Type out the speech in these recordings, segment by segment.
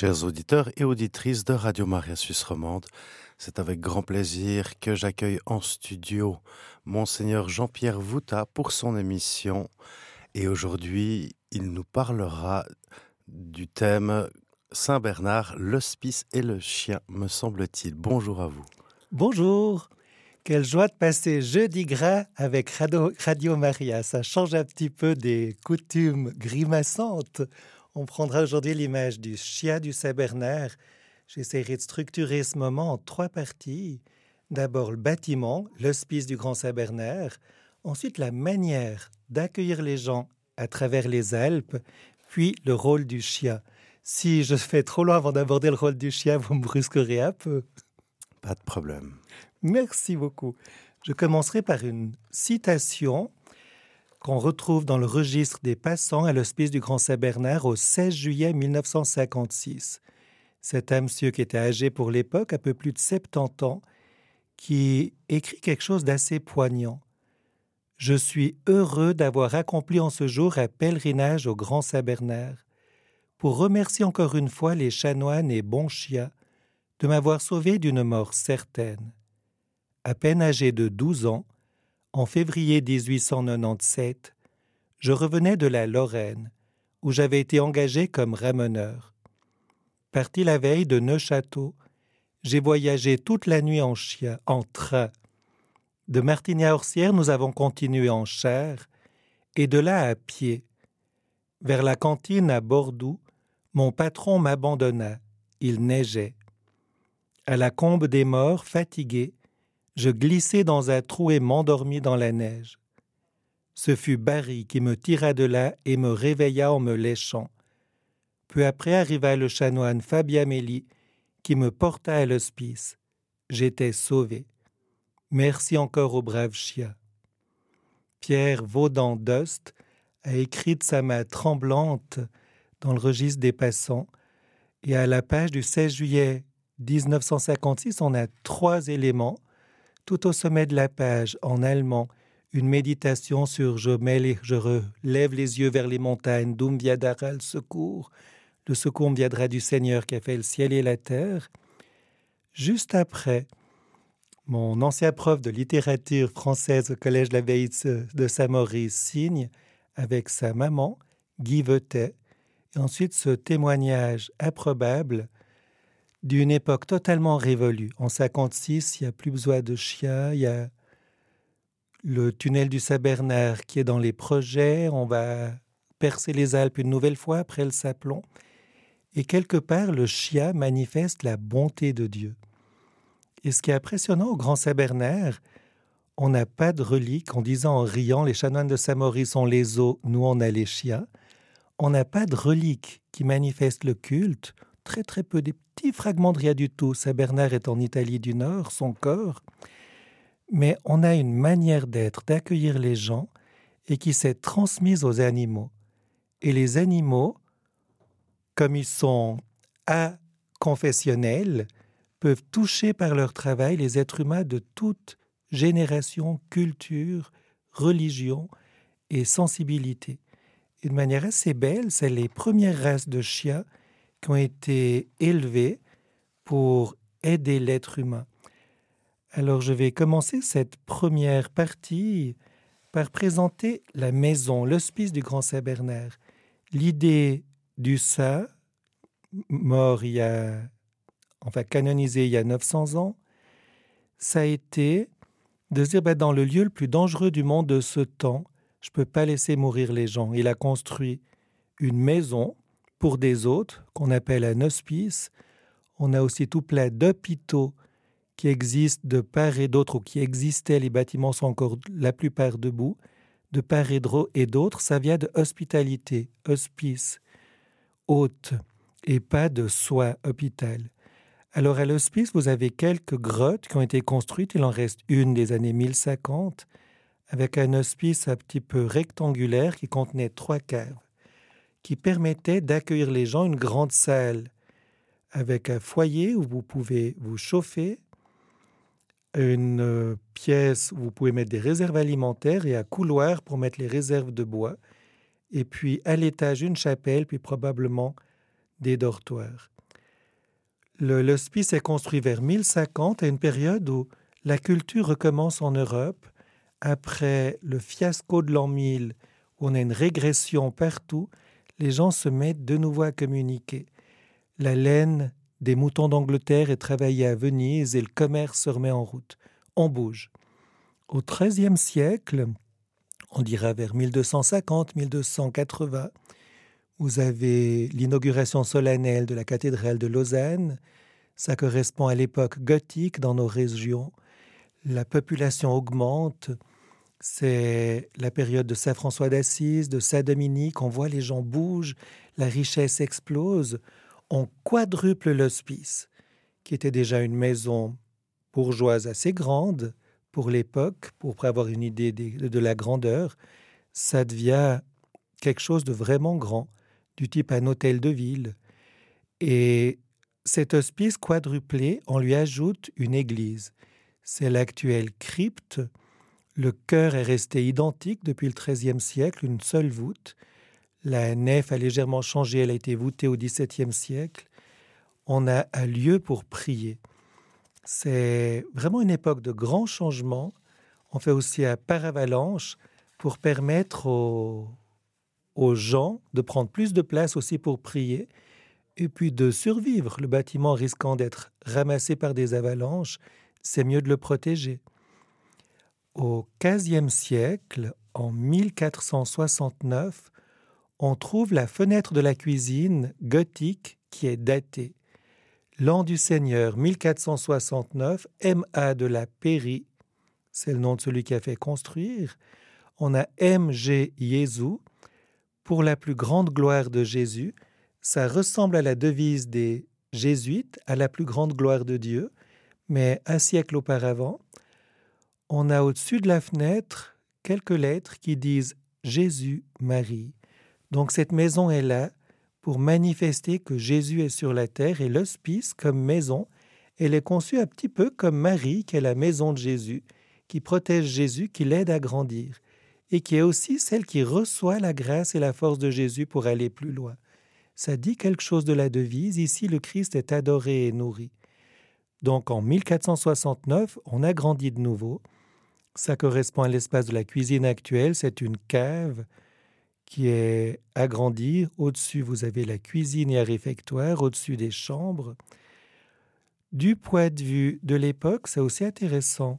Chers auditeurs et auditrices de Radio Maria Suisse Romande, c'est avec grand plaisir que j'accueille en studio Monseigneur Jean-Pierre Vouta pour son émission. Et aujourd'hui, il nous parlera du thème Saint Bernard, l'hospice et le chien, me semble-t-il. Bonjour à vous. Bonjour. Quelle joie de passer jeudi gras avec Radio, Maria. Ça change un petit peu des coutumes grimaçantes. On prendra aujourd'hui l'image du chien du Saint-Bernard. J'essaierai de structurer ce moment en trois parties. D'abord le bâtiment, l'hospice du Grand Saint-Bernard. Ensuite la manière d'accueillir les gens à travers les Alpes. Puis le rôle du chien. Si je fais trop loin avant d'aborder le rôle du chien, vous me brusquerez un peu. Pas de problème. Merci beaucoup. Je commencerai par une citation qu'on retrouve dans le registre des passants à l'hospice du Grand Saint-Bernard au 16 juillet 1956. C'est un monsieur qui était âgé pour l'époque, un peu plus de 70 ans, qui écrit quelque chose d'assez poignant. Je suis heureux d'avoir accompli en ce jour un pèlerinage au Grand Saint-Bernard pour remercier encore une fois les chanoines et bons chiens de m'avoir sauvé d'une mort certaine. À peine âgé de 12 ans, en février 1897, je revenais de la Lorraine, où j'avais été engagé comme rameneur. Parti la veille de Neuchâteau, j'ai voyagé toute la nuit en chien, en train. De Martigny-Orsières, nous avons continué en char, et de là à pied. Vers la cantine à Bordeaux, mon patron m'abandonna. Il neigeait. À la combe des morts, fatigué, je glissai dans un trou et m'endormis dans la neige. Ce fut Barry qui me tira de là et me réveilla en me léchant. Peu après arriva le chanoine Fabiaméli qui me porta à l'hospice. J'étais sauvé. Merci encore au brave chien. Pierre Vaudan d'Ost a écrit de sa main tremblante dans le registre des passants, et à la page du 16 juillet 1956, on a trois éléments tout au sommet de la page, en allemand, une méditation sur je, mêle, je relève les yeux vers les montagnes, d'où viendra le secours? Le secours viendra du Seigneur qui a fait le ciel et la terre. Juste après, mon ancien prof de littérature française au Collège de la Veille de Saint-Maurice signe avec sa maman, Guy Vetet, et ensuite ce témoignage improbable d'une époque totalement révolue. En 56, il n'y a plus besoin de chiens, il y a le tunnel du Saint-Bernard qui est dans les projets, on va percer les Alpes une nouvelle fois après le Saplon. Et quelque part, le chien manifeste la bonté de Dieu. Et ce qui est impressionnant au Grand Saint-Bernard, on n'a pas de relique en disant en riant les chanoines de Saint-Maurice ont les os, nous on a les chiens. On n'a pas de relique qui manifeste le culte, très très peu des petits fragments de tout. Saint Bernard est en Italie du Nord, son corps. Mais on a une manière d'être, d'accueillir les gens et qui s'est transmise aux animaux. Et les animaux, comme ils sont confessionnels, peuvent toucher par leur travail les êtres humains de toute génération, culture, religion et sensibilité. De manière assez belle, c'est les premières races de chiens qui ont été élevés pour aider l'être humain. Alors je vais commencer cette première partie par présenter la maison, l'hospice du Grand Saint-Bernard. L'idée du saint, mort il y a, enfin canonisé il y a 900 ans, ça a été de se dire ben, dans le lieu le plus dangereux du monde de ce temps, je ne peux pas laisser mourir les gens. Il a construit une maison pour des autres, qu'on appelle un hospice. On a aussi tout plein d'hôpitaux qui existent de part et d'autre, ou qui existaient, les bâtiments sont encore la plupart debout, de part et d'autre, ça vient de hospitalité, hospice, hôte, et pas de soi, hôpital. Alors à l'hospice, vous avez quelques grottes qui ont été construites, il en reste une des années 1050, avec un hospice un petit peu rectangulaire qui contenait trois caves qui permettait d'accueillir les gens une grande salle. Avec un foyer où vous pouvez vous chauffer, une euh, pièce où vous pouvez mettre des réserves alimentaires et un couloir pour mettre les réserves de bois, et puis à l'étage une chapelle, puis probablement des dortoirs. L'hospice est construit vers 1050 à une période où la culture recommence en Europe. Après le fiasco de l'an 1000 où on a une régression partout, les gens se mettent de nouveau à communiquer. La laine des moutons d'Angleterre est travaillée à Venise et le commerce se remet en route. On bouge. Au XIIIe siècle, on dira vers 1250-1280, vous avez l'inauguration solennelle de la cathédrale de Lausanne. Ça correspond à l'époque gothique dans nos régions. La population augmente. C'est la période de Saint François d'Assise, de Saint Dominique. On voit les gens bougent, la richesse explose. On quadruple l'hospice, qui était déjà une maison bourgeoise assez grande pour l'époque, pour avoir une idée de la grandeur. Ça devient quelque chose de vraiment grand du type un hôtel de ville. Et cet hospice quadruplé, on lui ajoute une église. C'est l'actuelle crypte. Le chœur est resté identique depuis le XIIIe siècle, une seule voûte. La nef a légèrement changé, elle a été voûtée au XVIIe siècle. On a un lieu pour prier. C'est vraiment une époque de grands changements. On fait aussi un paravalanche pour permettre aux, aux gens de prendre plus de place aussi pour prier et puis de survivre. Le bâtiment risquant d'être ramassé par des avalanches, c'est mieux de le protéger. Au XVe siècle, en 1469, on trouve la fenêtre de la cuisine gothique qui est datée. L'an du Seigneur 1469, M.A. de la Péry, c'est le nom de celui qui a fait construire. On a M.G. Jésus, pour la plus grande gloire de Jésus. Ça ressemble à la devise des jésuites, à la plus grande gloire de Dieu, mais un siècle auparavant, on a au-dessus de la fenêtre quelques lettres qui disent Jésus, Marie. Donc cette maison est là pour manifester que Jésus est sur la terre et l'hospice comme maison, elle est conçue un petit peu comme Marie, qui est la maison de Jésus, qui protège Jésus, qui l'aide à grandir et qui est aussi celle qui reçoit la grâce et la force de Jésus pour aller plus loin. Ça dit quelque chose de la devise. Ici, le Christ est adoré et nourri. Donc en 1469, on a grandi de nouveau. Ça correspond à l'espace de la cuisine actuelle. C'est une cave qui est agrandie. Au-dessus, vous avez la cuisine et un réfectoire, au-dessus des chambres. Du point de vue de l'époque, c'est aussi intéressant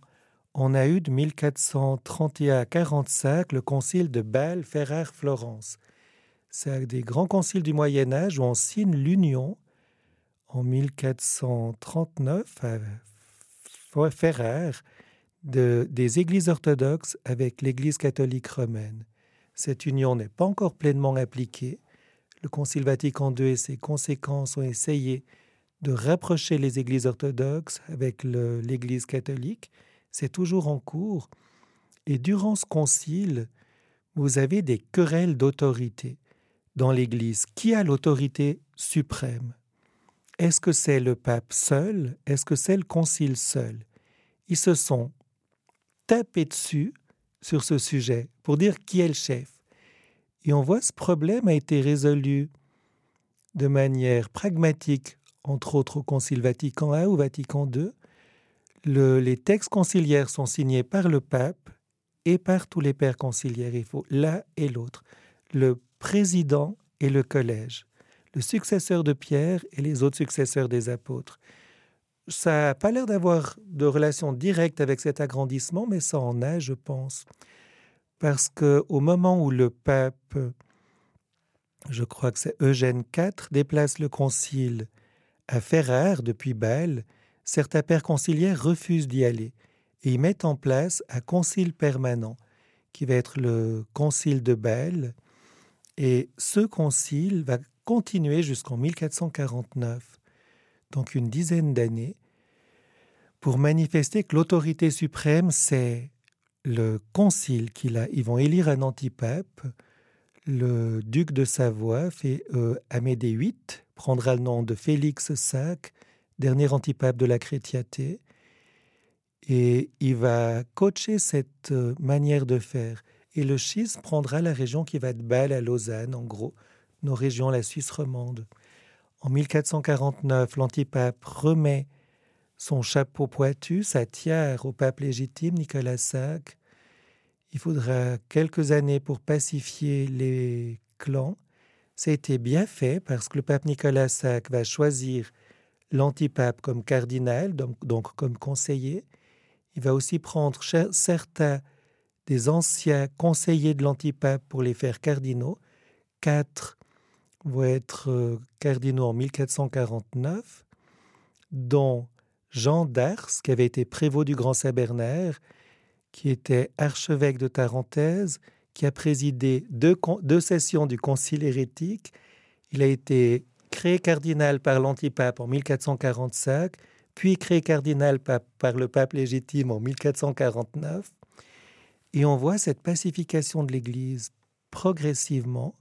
on a eu de 1431 à 45 le concile de Bâle, Ferrare, Florence. C'est des grands conciles du Moyen Âge où on signe l'union en 1439 à Ferrare de, des églises orthodoxes avec l'Église catholique romaine. Cette union n'est pas encore pleinement appliquée. Le Concile Vatican II et ses conséquences ont essayé de rapprocher les églises orthodoxes avec l'Église catholique, c'est toujours en cours. Et durant ce concile, vous avez des querelles d'autorité dans l'Église. Qui a l'autorité suprême? Est-ce que c'est le pape seul? Est-ce que c'est le concile seul? Ils se sont tapés dessus sur ce sujet pour dire qui est le chef. Et on voit ce problème a été résolu de manière pragmatique, entre autres au Concile Vatican I ou Vatican II, les textes conciliaires sont signés par le pape et par tous les pères conciliaires. Il faut l'un et l'autre. Le président et le collège. Le successeur de Pierre et les autres successeurs des apôtres. Ça n'a pas l'air d'avoir de relation directe avec cet agrandissement, mais ça en a, je pense. Parce qu'au moment où le pape, je crois que c'est Eugène IV, déplace le concile à Ferrare depuis Bâle, certains pères conciliaires refusent d'y aller et y mettent en place un concile permanent qui va être le concile de Bâle. Et ce concile va continuer jusqu'en 1449, donc une dizaine d'années, pour manifester que l'autorité suprême, c'est le concile qu'il a. Ils vont élire un antipape. Le duc de Savoie, fait, euh, Amédée VIII, prendra le nom de Félix V dernier antipape de la chrétienté, et il va coacher cette euh, manière de faire. Et le schisme prendra la région qui va de Bâle à Lausanne, en gros, nos régions, la Suisse romande. En 1449, l'antipape remet son chapeau pointu, sa tiare au pape légitime Nicolas V. Il faudra quelques années pour pacifier les clans. Ça a été bien fait parce que le pape Nicolas V va choisir l'antipape comme cardinal, donc, donc, comme conseiller. Il va aussi prendre certains des anciens conseillers de l'antipape pour les faire cardinaux. Quatre vont être euh, cardinaux en 1449, dont Jean d'Ars, qui avait été prévôt du Grand Sabernaire, qui était archevêque de Tarentaise, qui a présidé deux, deux sessions du Concile hérétique. Il a été créé cardinal par l'antipape en 1445, puis créé cardinal par le pape légitime en 1449. Et on voit cette pacification de l'Église progressivement.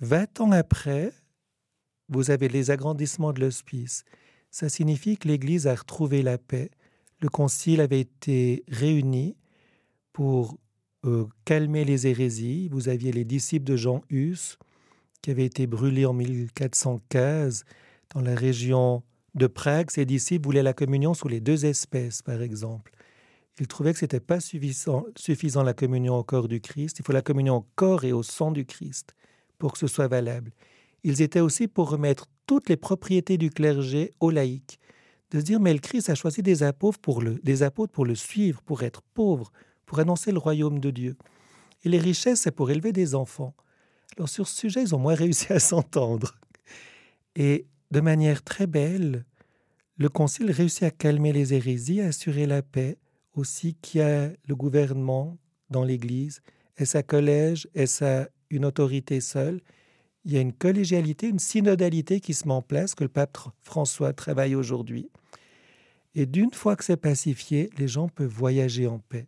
Vingt ans après, vous avez les agrandissements de l'hospice. Ça signifie que l'Église a retrouvé la paix. Le concile avait été réuni pour euh, calmer les hérésies. Vous aviez les disciples de Jean Hus, qui avaient été brûlés en 1415 dans la région de Prague. Ces disciples voulaient la communion sous les deux espèces, par exemple. Ils trouvaient que ce n'était pas suffisant, suffisant la communion au corps du Christ. Il faut la communion au corps et au sang du Christ pour que ce soit valable. Ils étaient aussi pour remettre toutes les propriétés du clergé aux laïcs. De se dire, mais le Christ a choisi des apôtres pour le, des apôtres pour le suivre, pour être pauvre, pour annoncer le royaume de Dieu. Et les richesses, c'est pour élever des enfants. Alors sur ce sujet, ils ont moins réussi à s'entendre. Et de manière très belle, le Concile réussit à calmer les hérésies, à assurer la paix, aussi qu'il y a le gouvernement dans l'Église. Est-ce un collège Est-ce une autorité seule Il y a une collégialité, une synodalité qui se met en place, que le pape François travaille aujourd'hui. Et d'une fois que c'est pacifié, les gens peuvent voyager en paix.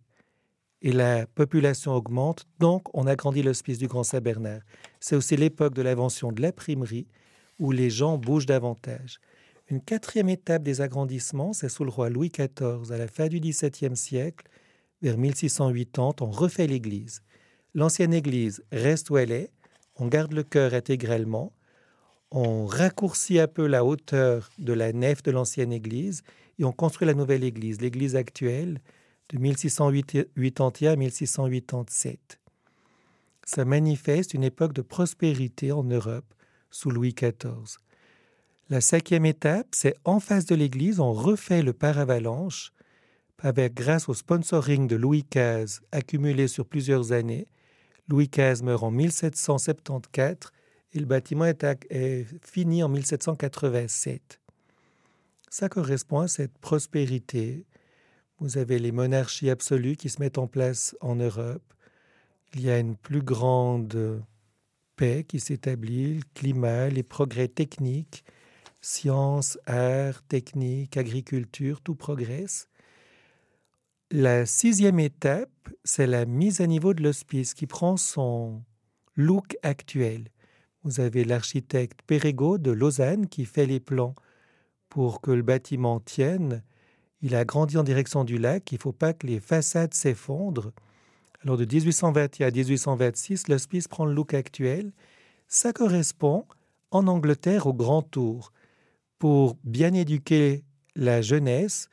Et la population augmente, donc on agrandit l'hospice du Grand Saint-Bernard. C'est aussi l'époque de l'invention de l'imprimerie, où les gens bougent davantage. Une quatrième étape des agrandissements, c'est sous le roi Louis XIV, à la fin du XVIIe siècle, vers 1680, on refait l'église. L'ancienne église reste où elle est, on garde le chœur intégralement, on raccourcit un peu la hauteur de la nef de l'ancienne église et on construit la nouvelle église, l'église actuelle de 1681 à 1687. Ça manifeste une époque de prospérité en Europe sous Louis XIV. La cinquième étape, c'est en face de l'église, on refait le paravalanche avec, grâce au sponsoring de Louis XV accumulé sur plusieurs années. Louis XV meurt en 1774 et le bâtiment est, est fini en 1787. Ça correspond à cette prospérité. Vous avez les monarchies absolues qui se mettent en place en Europe. Il y a une plus grande paix qui s'établit, le climat, les progrès techniques sciences, arts, techniques, agriculture, tout progresse. La sixième étape, c'est la mise à niveau de l'hospice qui prend son look actuel. Vous avez l'architecte Perregaux de Lausanne qui fait les plans pour que le bâtiment tienne. Il a grandi en direction du lac, il ne faut pas que les façades s'effondrent. Alors de 1821 à 1826, l'hospice prend le look actuel. Ça correspond en Angleterre au Grand Tour pour bien éduquer la jeunesse,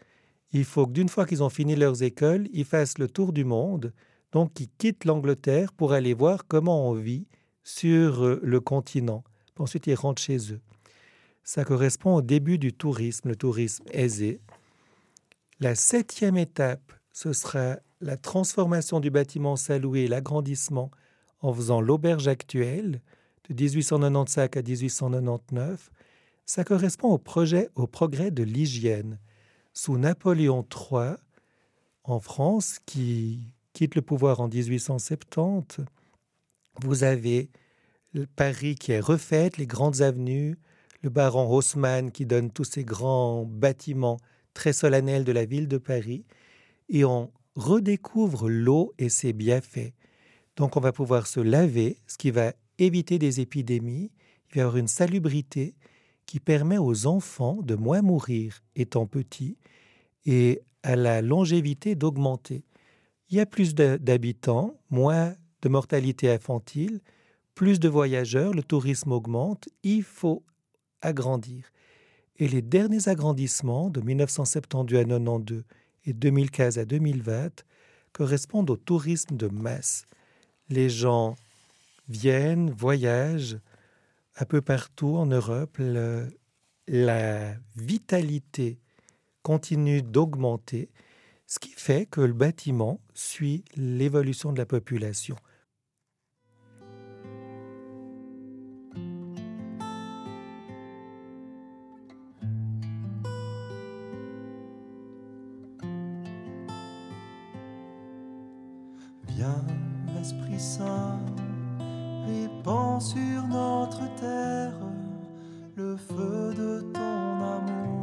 il faut que d'une fois qu'ils ont fini leurs écoles, ils fassent le tour du monde, donc ils quittent l'Angleterre pour aller voir comment on vit sur euh, le continent. Ensuite, ils rentrent chez eux. Ça correspond au début du tourisme, le tourisme aisé. La septième étape, ce sera la transformation du bâtiment saloué, l'agrandissement en faisant l'auberge actuelle de 1895 à 1899 ça correspond au, projet, au progrès de l'hygiène. Sous Napoléon III, en France, qui quitte le pouvoir en 1870, vous avez Paris qui est refaite, les grandes avenues, le baron Haussmann qui donne tous ces grands bâtiments très solennels de la ville de Paris, et on redécouvre l'eau et ses bienfaits. Donc on va pouvoir se laver, ce qui va éviter des épidémies, il va y avoir une salubrité, qui permet aux enfants de moins mourir étant petits et à la longévité d'augmenter. Il y a plus d'habitants, moins de mortalité infantile, plus de voyageurs, le tourisme augmente, il faut agrandir. Et les derniers agrandissements de 1972 à 92 et 2015 à 2020 correspondent au tourisme de masse. Les gens viennent, voyagent un peu partout en Europe. la vitalité continue d'augmenter, ce qui fait que le bâtiment suit l'évolution de la population répand sur notre terre le feu de ton amour.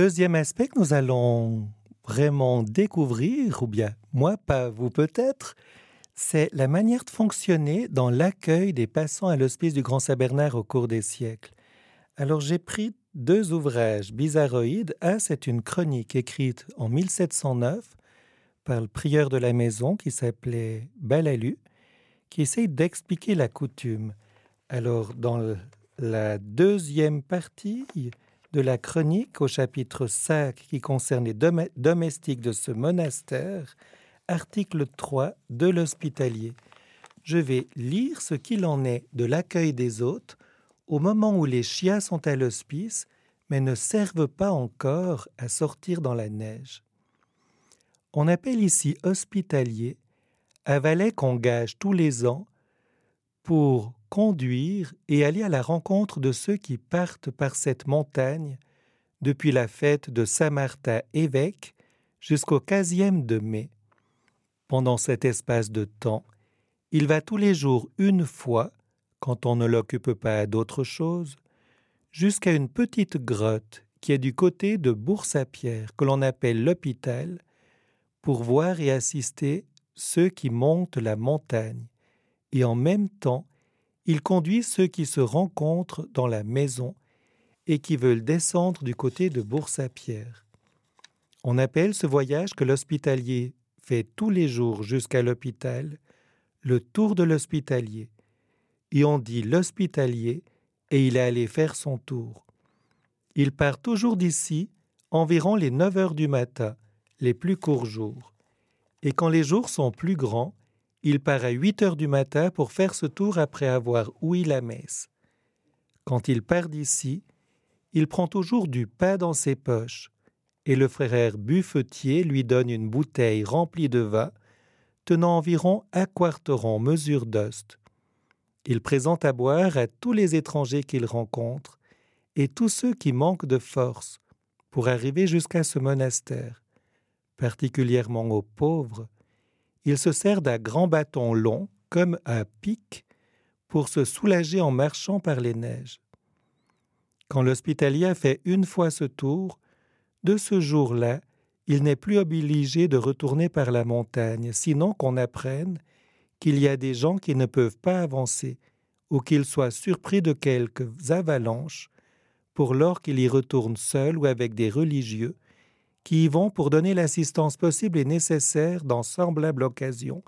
Deuxième aspect que nous allons vraiment découvrir, ou bien moi, pas vous peut-être, c'est la manière de fonctionner dans l'accueil des passants à l'hospice du Grand Saint-Bernard au cours des siècles. Alors j'ai pris deux ouvrages bizarroïdes. Un, c'est une chronique écrite en 1709 par le prieur de la maison qui s'appelait Balalu, qui essaye d'expliquer la coutume. Alors dans la deuxième partie, de la chronique au chapitre 5 qui concerne les domestiques de ce monastère, article 3 de l'hospitalier. Je vais lire ce qu'il en est de l'accueil des hôtes au moment où les chiens sont à l'hospice, mais ne servent pas encore à sortir dans la neige. On appelle ici hospitalier un valet qu'on gage tous les ans pour conduire et aller à la rencontre de ceux qui partent par cette montagne depuis la fête de Saint-Martin évêque jusqu'au 15e de mai. Pendant cet espace de temps, il va tous les jours une fois, quand on ne l'occupe pas d'autre chose, jusqu'à une petite grotte qui est du côté de Bourse-à-Pierre, que l'on appelle l'hôpital, pour voir et assister ceux qui montent la montagne, et en même temps il conduit ceux qui se rencontrent dans la maison et qui veulent descendre du côté de Bourse-à-Pierre. On appelle ce voyage que l'hospitalier fait tous les jours jusqu'à l'hôpital le tour de l'hospitalier. Et on dit l'hospitalier et il est allé faire son tour. Il part toujours d'ici environ les 9 heures du matin, les plus courts jours. Et quand les jours sont plus grands, il part à 8 heures du matin pour faire ce tour après avoir ouï la messe. Quand il part d'ici, il prend toujours du pain dans ses poches, et le frère buffetier lui donne une bouteille remplie de vin, tenant environ un quarteron mesure d'ost. Il présente à boire à tous les étrangers qu'il rencontre et tous ceux qui manquent de force pour arriver jusqu'à ce monastère, particulièrement aux pauvres. Il se sert d'un grand bâton long, comme un pic, pour se soulager en marchant par les neiges. Quand l'hospitalier fait une fois ce tour, de ce jour-là, il n'est plus obligé de retourner par la montagne, sinon qu'on apprenne qu'il y a des gens qui ne peuvent pas avancer, ou qu'ils soient surpris de quelques avalanches, pour lors qu'il y retourne seul ou avec des religieux, qui y vont pour donner l'assistance possible et nécessaire dans semblable occasion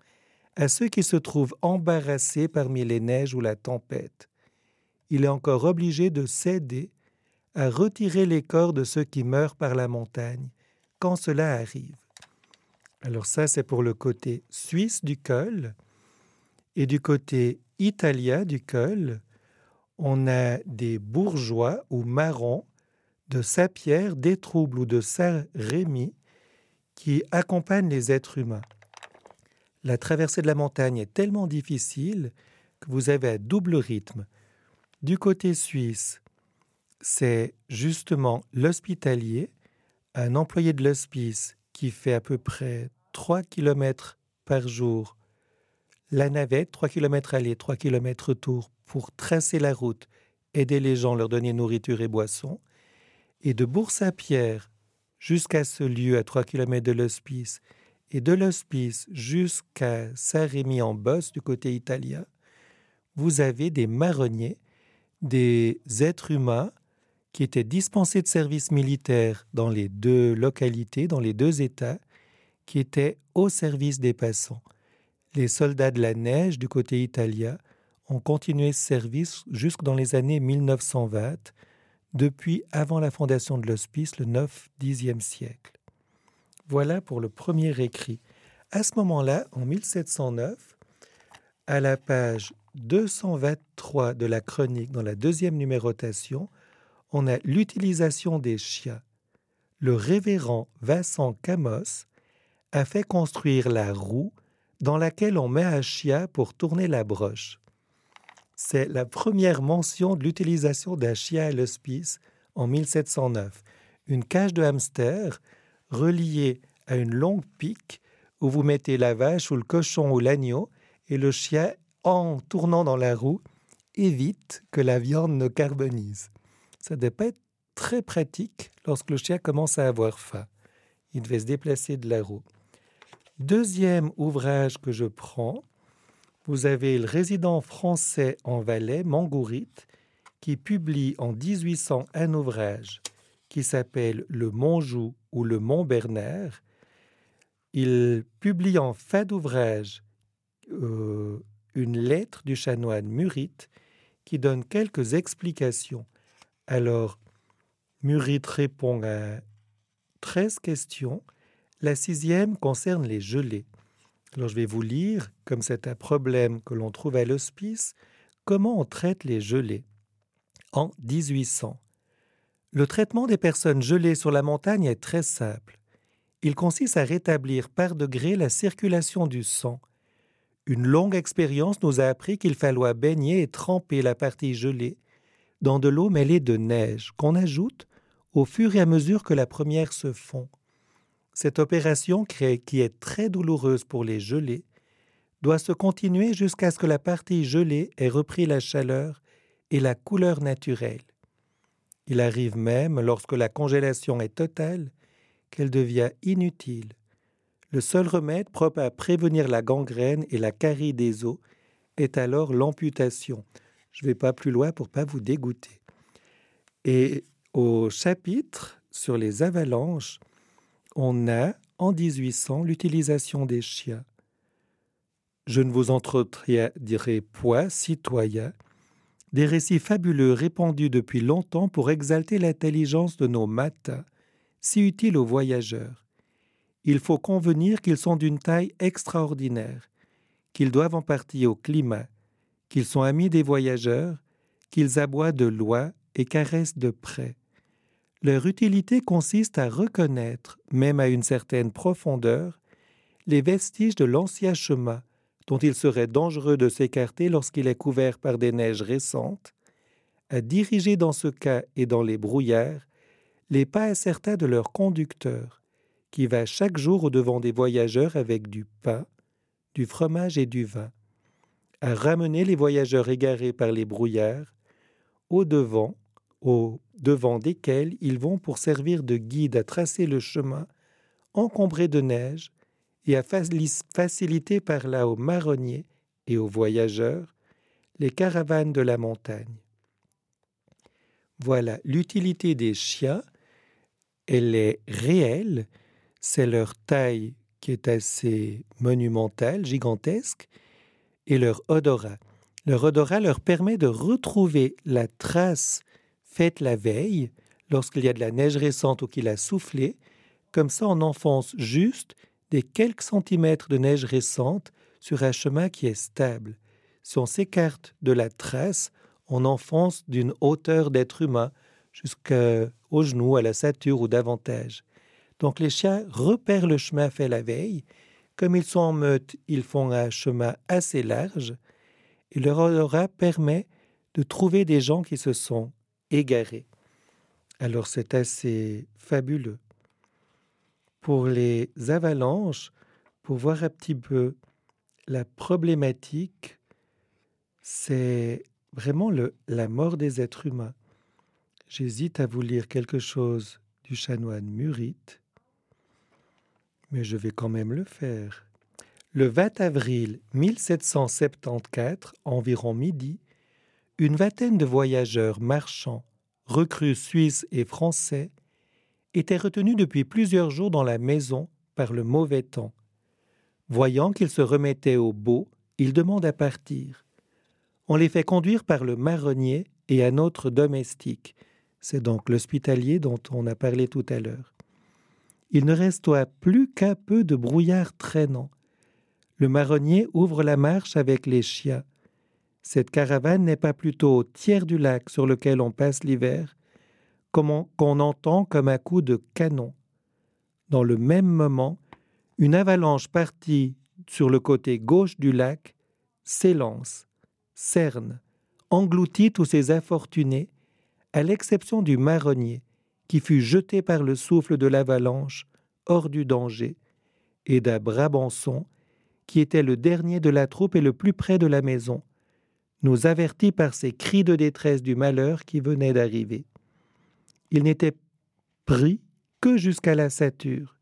à ceux qui se trouvent embarrassés parmi les neiges ou la tempête. Il est encore obligé de céder à retirer les corps de ceux qui meurent par la montagne quand cela arrive. Alors ça, c'est pour le côté suisse du col. Et du côté italien du col, on a des bourgeois ou marrons de Saint-Pierre, des Troubles ou de Saint-Rémy qui accompagnent les êtres humains. La traversée de la montagne est tellement difficile que vous avez un double rythme. Du côté suisse, c'est justement l'hospitalier, un employé de l'hospice qui fait à peu près 3 km par jour, la navette, 3 km aller, 3 km retour, pour tracer la route, aider les gens, leur donner nourriture et boissons, et de Bourse-à-Pierre jusqu'à ce lieu à 3 km de l'hospice, et de l'hospice jusqu'à Saint-Rémy en Bosse du côté italien, vous avez des marronniers, des êtres humains qui étaient dispensés de services militaires dans les deux localités, dans les deux États, qui étaient au service des passants. Les soldats de la neige du côté italien ont continué ce service jusque dans les années 1920, depuis avant la fondation de l'hospice, le 9-10e siècle. Voilà pour le premier écrit. À ce moment-là, en 1709, à la page 223 de la chronique, dans la deuxième numérotation, on a l'utilisation des chiens. Le révérend Vincent Camos a fait construire la roue dans laquelle on met un chien pour tourner la broche. C'est la première mention de l'utilisation d'un chien à l'hospice en 1709. Une cage de hamster reliée à une longue pique où vous mettez la vache ou le cochon ou l'agneau et le chien, en tournant dans la roue, évite que la viande ne carbonise. Ça ne devait pas être très pratique lorsque le chien commence à avoir faim. Il devait se déplacer de la roue. Deuxième ouvrage que je prends, vous avez le résident français en Valais, Mangourite, qui publie en 1800 un ouvrage qui s'appelle Le Montjoux ou Le Mont Bernard. Il publie en fin d'ouvrage euh, une lettre du chanoine Murit qui donne quelques explications alors, Murit répond à 13 questions. La sixième concerne les gelées. Alors, je vais vous lire, comme c'est un problème que l'on trouve à l'hospice, comment on traite les gelées. En 1800, le traitement des personnes gelées sur la montagne est très simple. Il consiste à rétablir par degré la circulation du sang. Une longue expérience nous a appris qu'il fallait baigner et tremper la partie gelée dans de l'eau mêlée de neige qu'on ajoute au fur et à mesure que la première se fond. Cette opération, qui est très douloureuse pour les gelés, doit se continuer jusqu'à ce que la partie gelée ait repris la chaleur et la couleur naturelle. Il arrive même, lorsque la congélation est totale, qu'elle devient inutile. Le seul remède propre à prévenir la gangrène et la carie des os est alors l'amputation, je ne vais pas plus loin pour pas vous dégoûter. Et au chapitre sur les avalanches, on a, en 1800, l'utilisation des chiens. Je ne vous entretiendrai point, citoyens, des récits fabuleux répandus depuis longtemps pour exalter l'intelligence de nos matins, si utiles aux voyageurs. Il faut convenir qu'ils sont d'une taille extraordinaire, qu'ils doivent en partie au climat, qu'ils sont amis des voyageurs, qu'ils aboient de loin et caressent de près. Leur utilité consiste à reconnaître, même à une certaine profondeur, les vestiges de l'ancien chemin dont il serait dangereux de s'écarter lorsqu'il est couvert par des neiges récentes, à diriger dans ce cas et dans les brouillards les pas incertains de leur conducteur, qui va chaque jour au-devant des voyageurs avec du pain, du fromage et du vin, à ramener les voyageurs égarés par les brouillards, au devant, au devant desquels ils vont pour servir de guide à tracer le chemin encombré de neige et à faciliter par là aux marronniers et aux voyageurs les caravanes de la montagne. Voilà, l'utilité des chiens, elle est réelle, c'est leur taille qui est assez monumentale, gigantesque, et leur odorat. Leur odorat leur permet de retrouver la trace faite la veille, lorsqu'il y a de la neige récente ou qu'il a soufflé, comme ça on enfonce juste des quelques centimètres de neige récente sur un chemin qui est stable. Si on s'écarte de la trace, on enfonce d'une hauteur d'être humain jusqu'au genou, à la ceinture ou davantage. Donc les chiens repèrent le chemin fait la veille. Comme ils sont en meute, ils font un chemin assez large et leur aura permet de trouver des gens qui se sont égarés. Alors c'est assez fabuleux. Pour les avalanches, pour voir un petit peu la problématique, c'est vraiment le, la mort des êtres humains. J'hésite à vous lire quelque chose du chanoine Murite, mais je vais quand même le faire. Le 20 avril 1774, environ midi, une vingtaine de voyageurs marchands, recrues suisses et français, étaient retenus depuis plusieurs jours dans la maison par le mauvais temps. Voyant qu'ils se remettaient au beau, ils demandent à partir. On les fait conduire par le marronnier et un autre domestique. C'est donc l'hospitalier dont on a parlé tout à l'heure. Il ne reste plus qu'un peu de brouillard traînant. Le marronnier ouvre la marche avec les chiens. Cette caravane n'est pas plutôt au tiers du lac sur lequel on passe l'hiver, qu'on entend comme un coup de canon. Dans le même moment, une avalanche partie sur le côté gauche du lac s'élance, cerne, engloutit tous ces infortunés, à l'exception du marronnier, qui fut jeté par le souffle de l'avalanche hors du danger, et d'un Brabançon, qui était le dernier de la troupe et le plus près de la maison, nous avertit par ces cris de détresse du malheur qui venait d'arriver. Il n'était pris que jusqu'à la sature,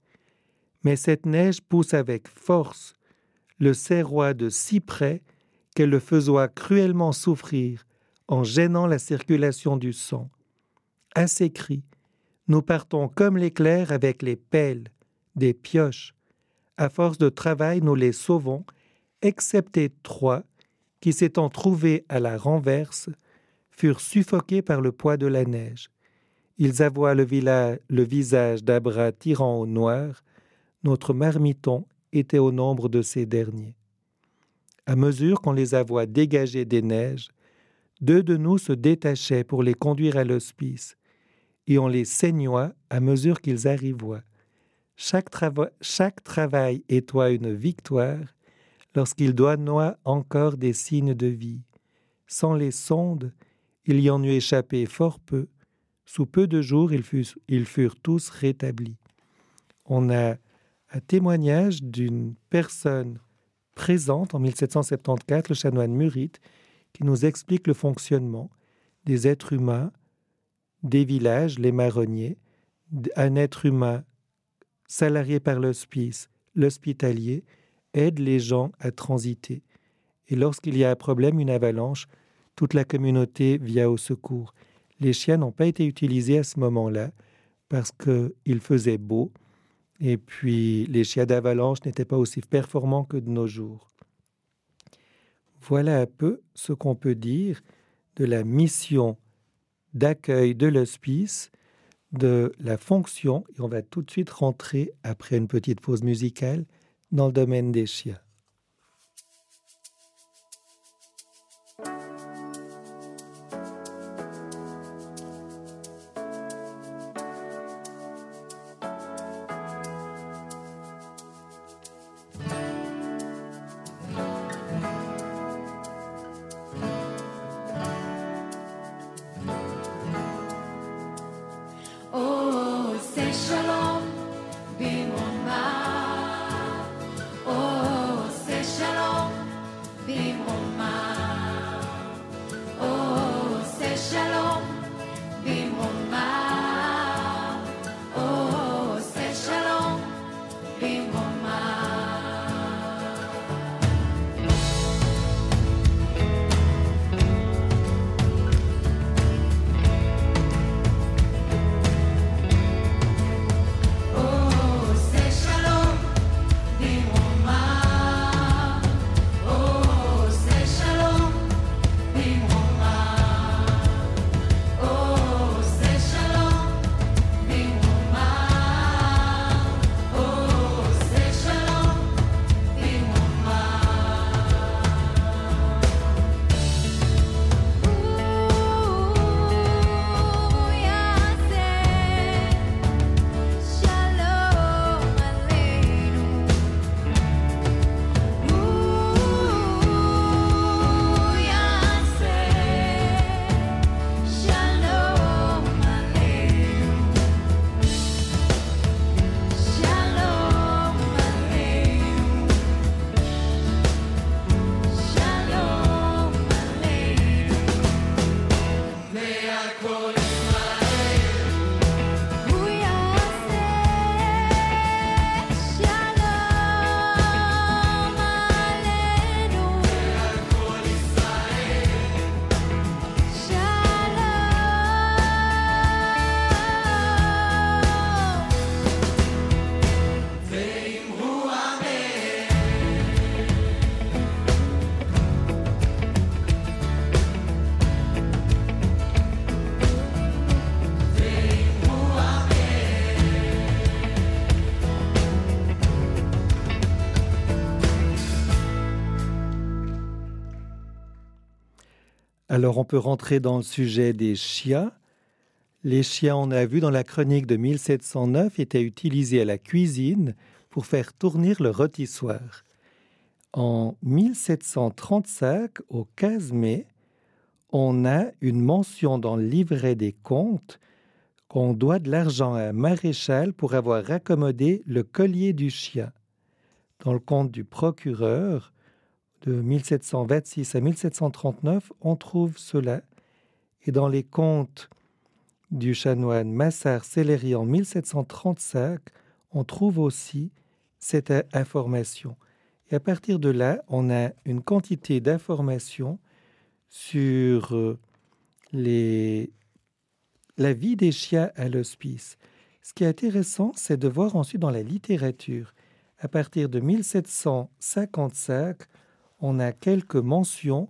mais cette neige pousse avec force le serrois de si près qu'elle le faisait cruellement souffrir en gênant la circulation du sang. À ces cris, nous partons comme l'éclair avec les pelles, des pioches, à force de travail, nous les sauvons, excepté trois qui, s'étant trouvés à la renverse, furent suffoqués par le poids de la neige. Ils avoient le, le visage d'Abra tirant au noir. Notre marmiton était au nombre de ces derniers. À mesure qu'on les avoit dégagés des neiges, deux de nous se détachaient pour les conduire à l'hospice, et on les saignoit à mesure qu'ils arrivoient. Chaque, travail est toi une victoire lorsqu'il doit noyer encore des signes de vie. Sans les sondes, il y en eut échappé fort peu. Sous peu de jours, ils, furent, ils furent tous rétablis. On a un témoignage d'une personne présente en 1774, le chanoine Murite, qui nous explique le fonctionnement des êtres humains, des villages, les marronniers, un être humain salarié par l'hospice, l'hospitalier, aide les gens à transiter. Et lorsqu'il y a un problème, une avalanche, toute la communauté vient au secours. Les chiens n'ont pas été utilisés à ce moment-là parce qu'il faisait beau Et puis, les chiens d'avalanche n'étaient pas aussi performants que de nos jours. Voilà un peu ce qu'on peut dire de la mission d'accueil de l'hospice, de la fonction, et on va tout de suite rentrer, après une petite pause musicale, dans le domaine des. Alors on peut rentrer dans le sujet des chiens. Les chiens, on a vu dans la chronique de 1709, étaient utilisés à la cuisine pour faire tourner le rôtissoir. En 1735, au 15 mai, on a une mention dans le livret des comptes qu'on doit de l'argent à un maréchal pour avoir raccommodé le collier du chien. Dans le compte du procureur, de 1726 à 1739, on trouve cela. Et dans les contes du chanoine Massard Céleri en 1735, on trouve aussi cette information. Et à partir de là, on a une quantité d'informations sur euh, la vie des chiens à l'hospice. Ce qui est intéressant, c'est de voir ensuite dans la littérature, à partir de 1755, on a quelques mentions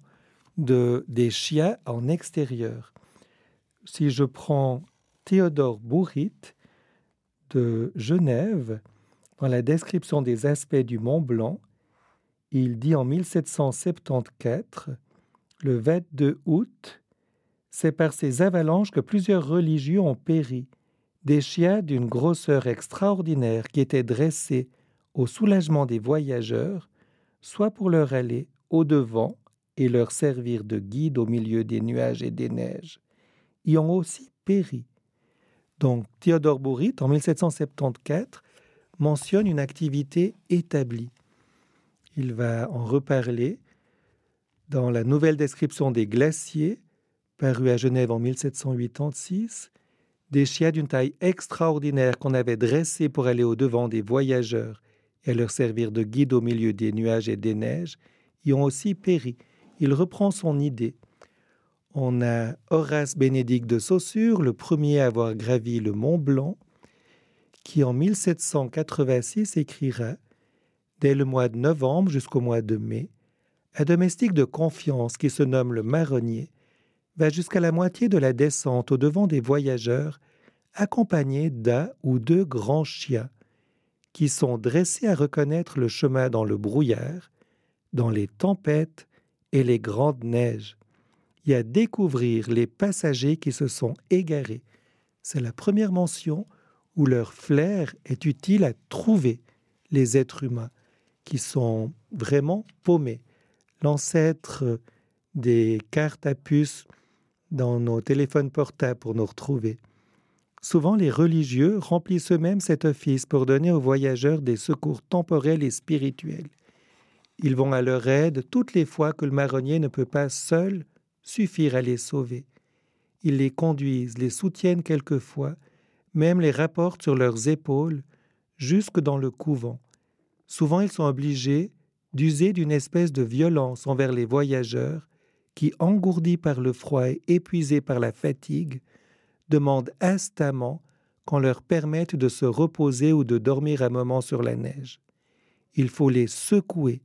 de, des chiens en extérieur. Si je prends Théodore Bourrit de Genève, dans la description des aspects du Mont Blanc, il dit en 1774, le 22 août, c'est par ces avalanches que plusieurs religieux ont péri, des chiens d'une grosseur extraordinaire qui étaient dressés au soulagement des voyageurs, soit pour leur aller au-devant et leur servir de guide au milieu des nuages et des neiges, y ont aussi péri. Donc Théodore Bourrit, en 1774, mentionne une activité établie. Il va en reparler dans la nouvelle description des glaciers, parue à Genève en 1786, des chiens d'une taille extraordinaire qu'on avait dressés pour aller au-devant des voyageurs et leur servir de guide au milieu des nuages et des neiges, y ont aussi péri. Il reprend son idée. On a Horace Bénédicte de Saussure, le premier à avoir gravi le Mont Blanc, qui en 1786 écrira, dès le mois de novembre jusqu'au mois de mai, un domestique de confiance qui se nomme le marronnier va jusqu'à la moitié de la descente au devant des voyageurs, accompagné d'un ou deux grands chiens, qui sont dressés à reconnaître le chemin dans le brouillard, dans les tempêtes et les grandes neiges, et à découvrir les passagers qui se sont égarés. C'est la première mention où leur flair est utile à trouver les êtres humains qui sont vraiment paumés. L'ancêtre des cartes à puce dans nos téléphones portables pour nous retrouver. Souvent, les religieux remplissent eux-mêmes cet office pour donner aux voyageurs des secours temporels et spirituels. Ils vont à leur aide toutes les fois que le marronnier ne peut pas seul suffire à les sauver. Ils les conduisent, les soutiennent quelquefois, même les rapportent sur leurs épaules, jusque dans le couvent. Souvent ils sont obligés d'user d'une espèce de violence envers les voyageurs qui, engourdis par le froid et épuisés par la fatigue, demandent instamment qu'on leur permette de se reposer ou de dormir un moment sur la neige. Il faut les secouer,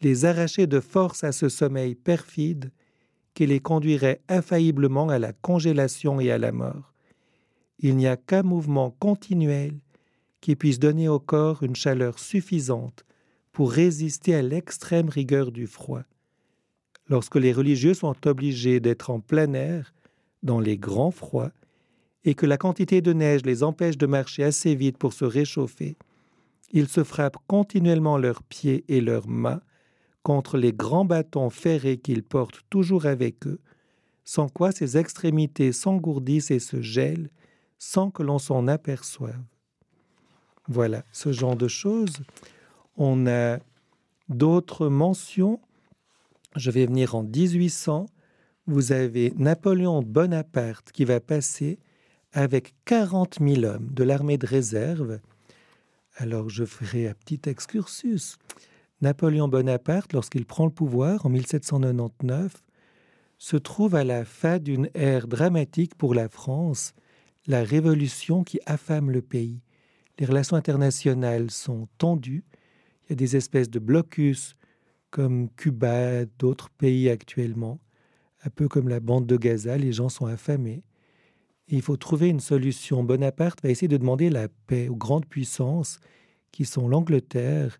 les arracher de force à ce sommeil perfide qui les conduirait infailliblement à la congélation et à la mort. Il n'y a qu'un mouvement continuel qui puisse donner au corps une chaleur suffisante pour résister à l'extrême rigueur du froid lorsque les religieux sont obligés d'être en plein air, dans les grands froids, et que la quantité de neige les empêche de marcher assez vite pour se réchauffer, ils se frappent continuellement leurs pieds et leurs mains contre les grands bâtons ferrés qu'ils portent toujours avec eux, sans quoi ces extrémités s'engourdissent et se gèlent sans que l'on s'en aperçoive. Voilà, ce genre de choses. On a d'autres mentions je vais venir en 1800. Vous avez Napoléon Bonaparte qui va passer avec 40 000 hommes de l'armée de réserve. Alors je ferai un petit excursus. Napoléon Bonaparte, lorsqu'il prend le pouvoir en 1799, se trouve à la fin d'une ère dramatique pour la France, la révolution qui affame le pays. Les relations internationales sont tendues, il y a des espèces de blocus comme Cuba, d'autres pays actuellement, un peu comme la bande de Gaza, les gens sont affamés. Il faut trouver une solution. Bonaparte va essayer de demander la paix aux grandes puissances qui sont l'Angleterre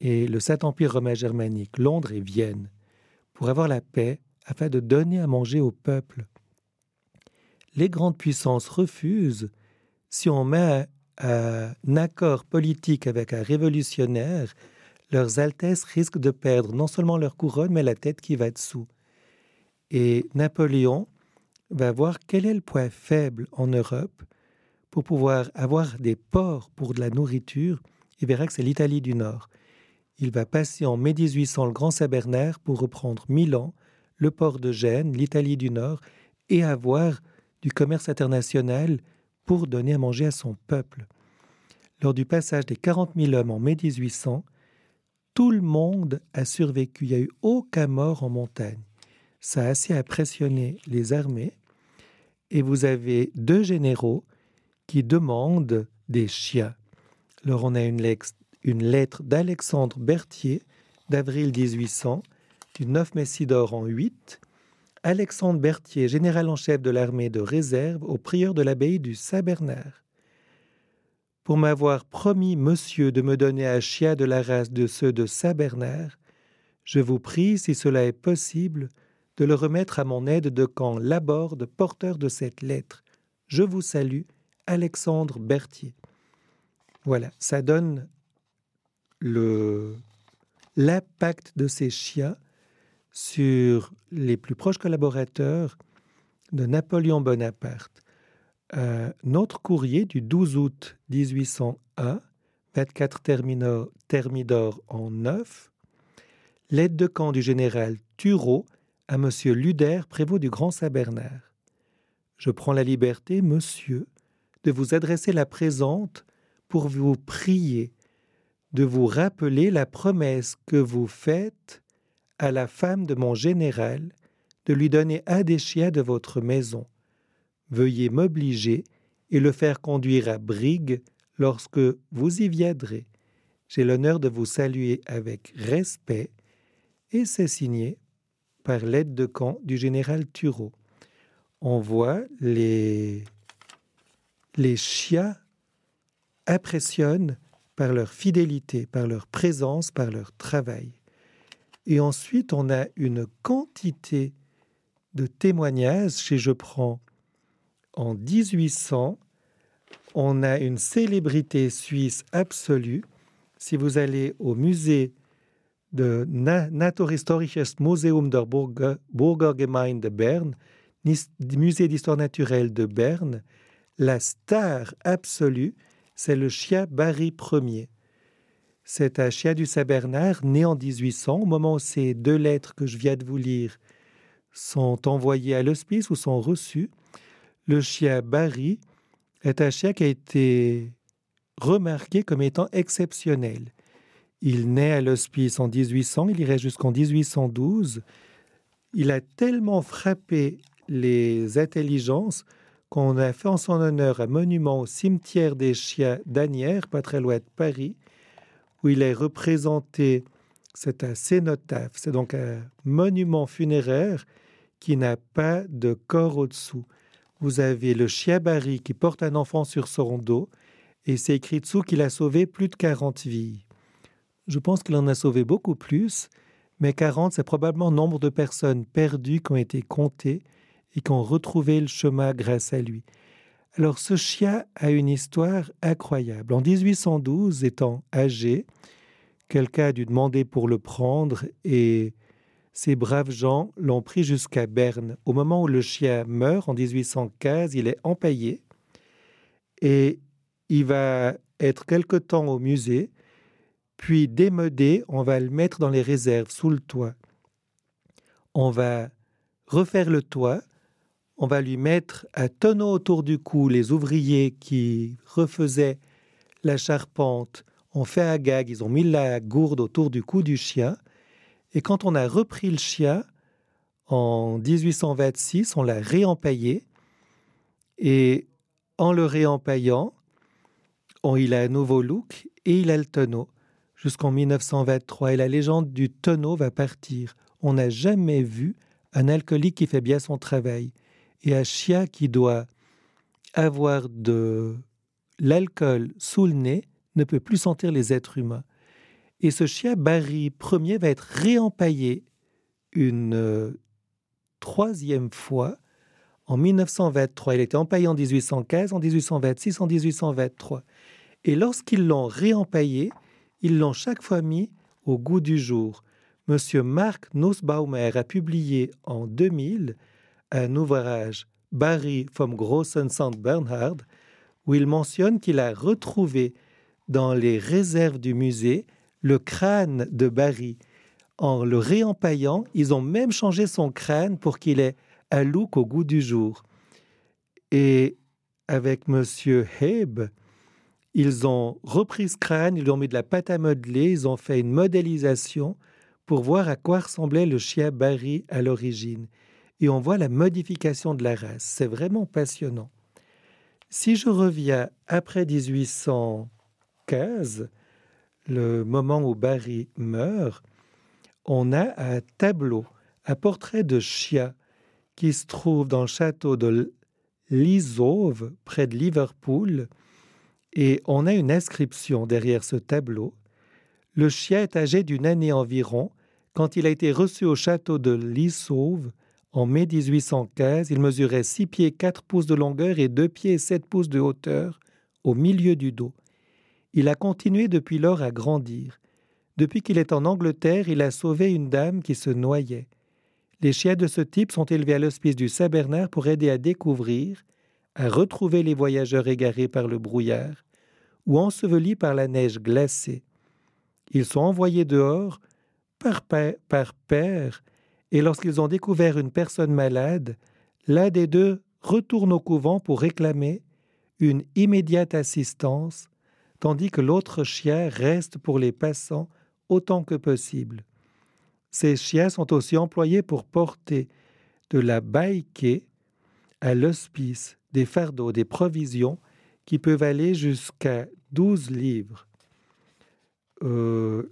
et le Saint-Empire romain germanique, Londres et Vienne, pour avoir la paix afin de donner à manger au peuple. Les grandes puissances refusent. Si on met un accord politique avec un révolutionnaire, leurs altesses risquent de perdre non seulement leur couronne, mais la tête qui va dessous. Et Napoléon va voir quel est le point faible en Europe pour pouvoir avoir des ports pour de la nourriture. Il verra que c'est l'Italie du Nord. Il va passer en mai 1800 le Grand Sabernaire pour reprendre Milan, le port de Gênes, l'Italie du Nord, et avoir du commerce international pour donner à manger à son peuple. Lors du passage des 40 000 hommes en mai 1800, tout le monde a survécu. Il n'y a eu aucun mort en montagne. Ça a assez impressionné les armées. Et vous avez deux généraux qui demandent des chiens. Alors on a une, lettre d'Alexandre Berthier d'avril 1800, du 9 Messidor en 8. Alexandre Berthier, général en chef de l'armée de réserve au prieur de l'abbaye du Saint-Bernard pour m'avoir promis, monsieur, de me donner un chien de la race de ceux de Saint-Bernard, je vous prie, si cela est possible, de le remettre à mon aide de camp Laborde, porteur de cette lettre. Je vous salue, Alexandre Berthier. Voilà, ça donne l'impact de ces chiens sur les plus proches collaborateurs de Napoléon Bonaparte un autre courrier du 12 août 1801, 24 Thermidor en 9, l'aide de camp du général Thureau à M. Luder, prévôt du Grand Saint-Bernard. Je prends la liberté, monsieur, de vous adresser la présente pour vous prier de vous rappeler la promesse que vous faites à la femme de mon général de lui donner un des chiens de votre maison veuillez m'obliger et le faire conduire à Brigue lorsque vous y viendrez, j'ai l'honneur de vous saluer avec respect et c'est signé par l'aide de camp du général Thureau. On voit les, les chiens impressionnent par leur fidélité, par leur présence, par leur travail. Et ensuite, on a une quantité de témoignages. Chez Je prends en 1800, on a une célébrité suisse absolue. Si vous allez au musée de Naturhistorisches Museum der Burgergemeinde de Berne, musée d'histoire naturelle de Berne, la star absolue, c'est le Chia Barry Ier. C'est un Chia du Saint-Bernard né en 1800, au moment où ces deux lettres que je viens de vous lire sont envoyées à l'hospice ou sont reçues. Le Chia Barry est un chien qui a été remarqué comme étant exceptionnel. Il naît à l'hospice en 1800, il irait jusqu'en 1812. Il a tellement frappé les intelligences qu'on a fait en son honneur un monument au cimetière des chiens d'Anières, pas très loin de Paris, où il est représenté. C'est un cénotaphe, c'est donc un monument funéraire qui n'a pas de corps au-dessous. Vous avez le chien Barry qui porte un enfant sur son dos, et c'est écrit dessous qu'il a sauvé plus de 40 vies. Je pense qu'il en a sauvé beaucoup plus, mais 40, c'est probablement le nombre de personnes perdues qui ont été comptées et qui ont retrouvé le chemin grâce à lui. Alors ce chien a une histoire incroyable. En 1812, étant âgé, quelqu'un a dû demander pour le prendre et ces braves gens l'ont pris jusqu'à Berne. Au moment où le chien meurt, en 1815, il est empaillé et il va être quelque temps au musée, puis démodé, on va le mettre dans les réserves, sous le toit. On va refaire le toit, on va lui mettre un tonneau autour du cou. Les ouvriers qui refaisaient la charpente ont fait un gag, ils ont mis la gourde autour du cou du chien. Et quand on a repris le chien, en 1826, on l'a réempaillé. Et en le réempaillant, on, il a un nouveau look et il a le tonneau jusqu'en 1923. Et la légende du tonneau va partir. On n'a jamais vu un alcoolique qui fait bien son travail et un chien qui doit avoir de l'alcool sous le nez ne peut plus sentir les êtres humains. Et ce chien Barry premier va être réempaillé une euh, troisième fois en 1923. Il été empaillé en 1815, en 1826, en 1823. Et lorsqu'ils l'ont réempaillé, ils l'ont chaque fois mis au goût du jour. Monsieur Marc Nussbaumer a publié en 2000 un ouvrage, Barry vom Großen St. Bernhard, où il mentionne qu'il a retrouvé dans les réserves du musée le crâne de Barry. En le réempaillant, ils ont même changé son crâne pour qu'il ait un look au goût du jour. Et avec Monsieur Hebe, ils ont repris ce crâne, ils ont mis de la pâte à modeler, ils ont fait une modélisation pour voir à quoi ressemblait le chien Barry à l'origine et on voit la modification de la race. C'est vraiment passionnant. Si je reviens après 1815, le moment où Barry meurt, on a un tableau, un portrait de chien qui se trouve dans le château de Lisove, près de Liverpool, et on a une inscription derrière ce tableau. Le chien est âgé d'une année environ quand il a été reçu au château de Lisove en mai 1815, il mesurait 6 pieds 4 pouces de longueur et 2 pieds et 7 pouces de hauteur au milieu du dos. Il a continué depuis lors à grandir. Depuis qu'il est en Angleterre, il a sauvé une dame qui se noyait. Les chiens de ce type sont élevés à l'hospice du Saint-Bernard pour aider à découvrir, à retrouver les voyageurs égarés par le brouillard ou ensevelis par la neige glacée. Ils sont envoyés dehors par, par paire et lorsqu'ils ont découvert une personne malade, l'un des deux retourne au couvent pour réclamer une immédiate assistance, tandis que l'autre chien reste pour les passants autant que possible. Ces chiens sont aussi employés pour porter de la baïké à l'hospice, des fardeaux, des provisions qui peuvent aller jusqu'à 12 livres. Euh,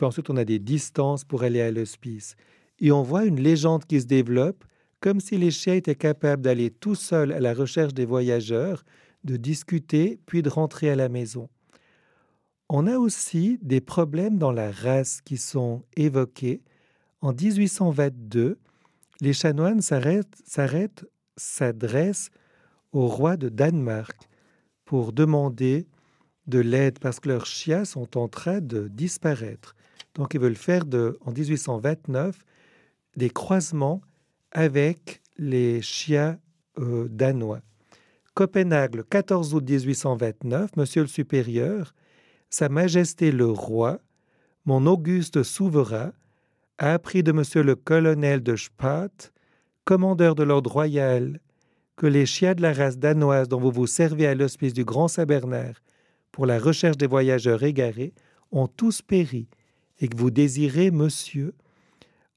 ensuite, on a des distances pour aller à l'hospice. Et on voit une légende qui se développe, comme si les chiens étaient capables d'aller tout seuls à la recherche des voyageurs, de discuter, puis de rentrer à la maison. On a aussi des problèmes dans la race qui sont évoqués. En 1822, les chanoines s'arrêtent, s'adressent au roi de Danemark pour demander de l'aide parce que leurs chiens sont en train de disparaître. Donc ils veulent faire en 1829 des croisements avec les chiens euh, danois. Copenhague, le 14 août 1829, Monsieur le Supérieur, Sa Majesté le Roi, mon auguste souverain, a appris de Monsieur le colonel de Spath, commandeur de l'ordre royal, que les chiens de la race danoise dont vous vous servez à l'hospice du Grand Sabernaire pour la recherche des voyageurs égarés ont tous péri, et que vous désirez, monsieur,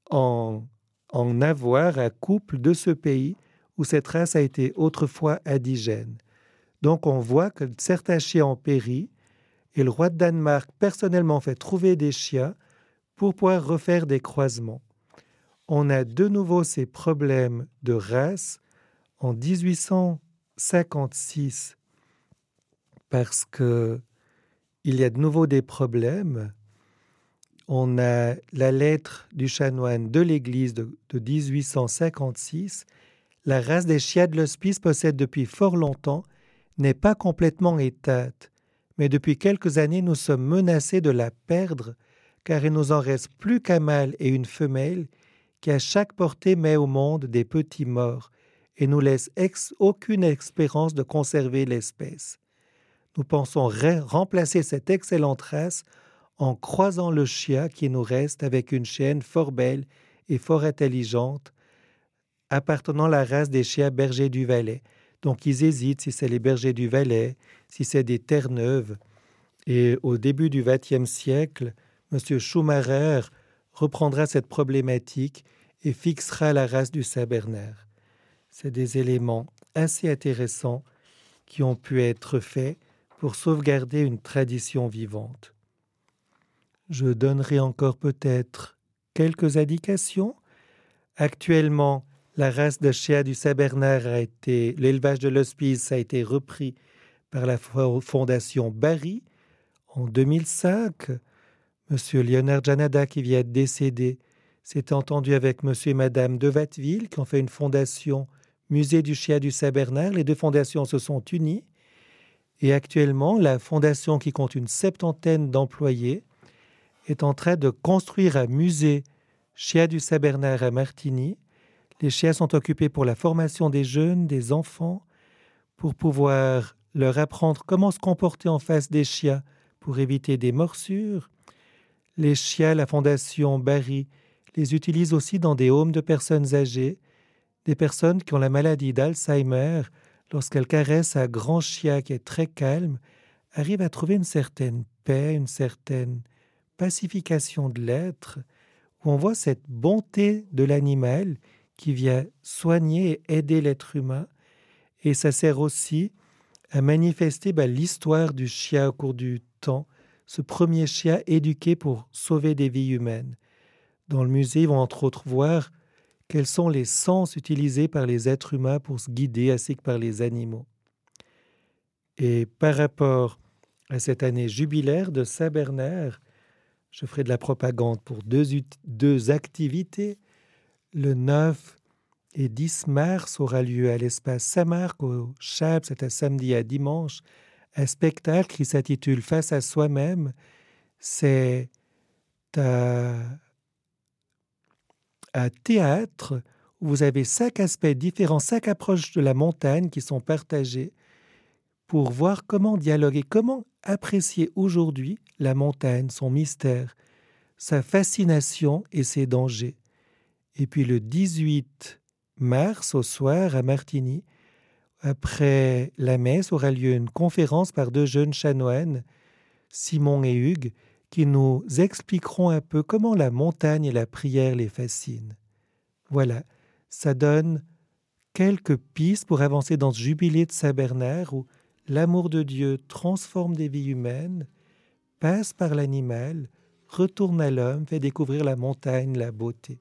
en, en avoir un couple de ce pays où cette race a été autrefois indigène. Donc on voit que certains chiens ont péri, et le roi de Danemark personnellement fait trouver des chiens pour pouvoir refaire des croisements. On a de nouveau ces problèmes de race en 1856 parce que il y a de nouveau des problèmes. On a la lettre du chanoine de l'Église de, de 1856. La race des chiens de l'hospice possède depuis fort longtemps, n'est pas complètement éteinte, mais depuis quelques années nous sommes menacés de la perdre, car il nous en reste plus qu'un mâle et une femelle qui à chaque portée met au monde des petits morts et nous laisse aucune espérance de conserver l'espèce. Nous pensons remplacer cette excellente race en croisant le chien qui nous reste avec une chienne fort belle et fort intelligente, appartenant à la race des chiens bergers du Valais. Donc ils hésitent si c'est les bergers du Valais, si c'est des Terre-Neuve. Et au début du XXe siècle, M. Schumacher reprendra cette problématique et fixera la race du Saint-Bernard. C'est des éléments assez intéressants qui ont pu être faits pour sauvegarder une tradition vivante. Je donnerai encore peut-être quelques indications. Actuellement, la race de chien du Saint-Bernard a été, l'élevage de l'hospice a été repris par la fondation Barry en 2005. Monsieur Léonard Janada, qui vient de décéder, s'est entendu avec monsieur et madame de Vatteville, qui ont fait une fondation Musée du chien du Saint-Bernard. Les deux fondations se sont unies et actuellement, la fondation, qui compte une septantaine d'employés, est en train de construire un musée Chia du Saint-Bernard à Martigny. Les chiens sont occupés pour la formation des jeunes, des enfants, pour pouvoir leur apprendre comment se comporter en face des chiens pour éviter des morsures. Les chiens, la fondation Barry, les utilise aussi dans des homes de personnes âgées, des personnes qui ont la maladie d'Alzheimer lorsqu'elle caresse un grand chien qui est très calme, arrive à trouver une certaine paix, une certaine pacification de l'être, où on voit cette bonté de l'animal qui vient soigner et aider l'être humain, et ça sert aussi à manifester ben, l'histoire du chien au cours du temps, ce premier chien éduqué pour sauver des vies humaines. Dans le musée, ils vont entre autres voir quels sont les sens utilisés par les êtres humains pour se guider ainsi que par les animaux. Et par rapport à cette année jubilaire de Saint-Bernard, je ferai de la propagande pour deux, activités. Le 9 et 10 mars aura lieu à l'espace Saint-Marc au Chab, c'est un samedi à dimanche, un spectacle qui s'intitule Face à soi-même. C'est à théâtre vous avez cinq aspects différents, cinq approches de la montagne qui sont partagées pour voir comment dialoguer, comment apprécier aujourd'hui la montagne, son mystère, sa fascination et ses dangers. Et puis le 18 mars au soir à Martigny, après la messe aura lieu une conférence par deux jeunes chanoines, Simon et Hugues, qui nous expliqueront un peu comment la montagne et la prière les fascinent. Voilà, ça donne quelques pistes pour avancer dans ce jubilé de Saint-Bernard où L'amour de Dieu transforme des vies humaines, passe par l'animal, retourne à l'homme, fait découvrir la montagne, la beauté.